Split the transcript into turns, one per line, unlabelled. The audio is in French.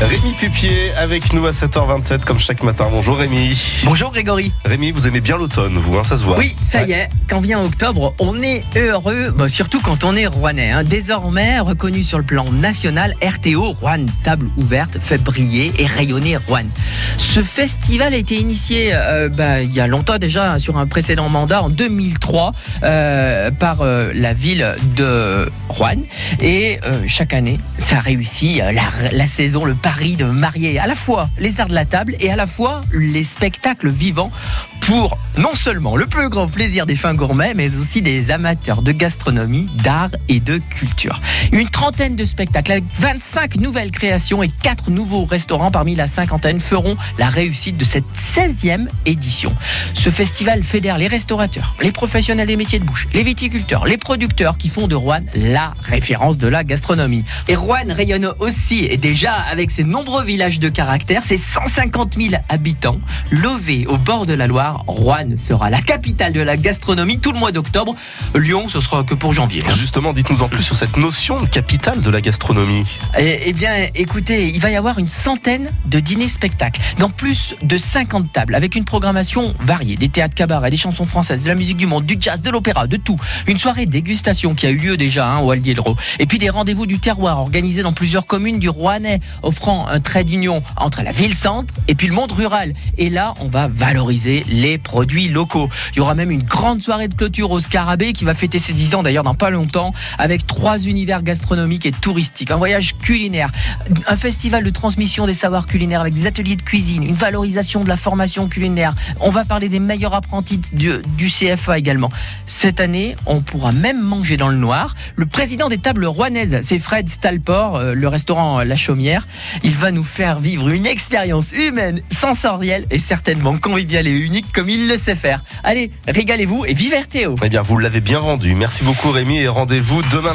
Rémi Pupier avec nous à 7h27 comme chaque matin. Bonjour Rémi.
Bonjour Grégory.
Rémi, vous aimez bien l'automne, vous, hein, ça se voit.
Oui, ça y est, quand vient octobre, on est heureux, bah, surtout quand on est rouennais. hein. Désormais reconnu sur le plan national, RTO, Rouen, table ouverte, fait briller et rayonner Rouen. Ce festival a été initié euh, bah, il y a longtemps déjà, sur un précédent mandat, en 2003, euh, par euh, la ville de Rouen. Et chaque année, ça réussit la, la saison, le pari de marier à la fois les arts de la table et à la fois les spectacles vivants pour non seulement le plus grand plaisir des fins gourmets, mais aussi des amateurs de gastronomie, d'art et de culture. Une trentaine de spectacles avec 25 nouvelles créations et 4 nouveaux restaurants parmi la cinquantaine feront la réussite de cette 16e édition. Ce festival fédère les restaurateurs, les professionnels des métiers de bouche, les viticulteurs, les producteurs qui font de Rouen la référence de la gastronomie. Et Rouen rayonne aussi et déjà avec ses nombreux villages de caractère, ses 150 000 habitants, lové au bord de la Loire, Rouen sera la capitale de la gastronomie tout le mois d'octobre. Lyon, ce sera que pour janvier. hein.
Justement, dites-nous en plus sur cette notion de capitale de la gastronomie.
Eh, eh bien, écoutez, il va y avoir une centaine de dîners-spectacles dans plus de 50 tables avec une programmation variée des théâtres cabarets, des chansons françaises, de la musique du monde, du jazz, de l'opéra, de tout. Une soirée dégustation qui a eu lieu déjà hein, au Aldier Ro. Et puis des rendez-vous du terroir organisés dans plusieurs communes du Rouennais, offrant un trait d'union entre la ville-centre et puis le monde rural. Et là, on va valoriser les produits locaux. Il y aura même une grande soirée de clôture au Scarabée qui va fêter ses 10 ans d'ailleurs dans pas longtemps avec trois univers gastronomiques et touristiques, un voyage culinaire, un festival de transmission des savoirs culinaires avec des ateliers de cuisine, une valorisation de la formation culinaire. On va parler des meilleurs apprentis du, du CFA également. Cette année, on pourra même manger dans le noir. Le président des tables rouennaises, c'est Fred Stalport, euh, le restaurant La Chaumière. Il va nous faire vivre une expérience humaine, sensorielle et certainement conviviale et unique comme il le sait faire. Allez, régalez-vous et vive RTO
Eh bien, vous l'avez bien vendu. Merci beaucoup Rémi et rendez-vous demain matin.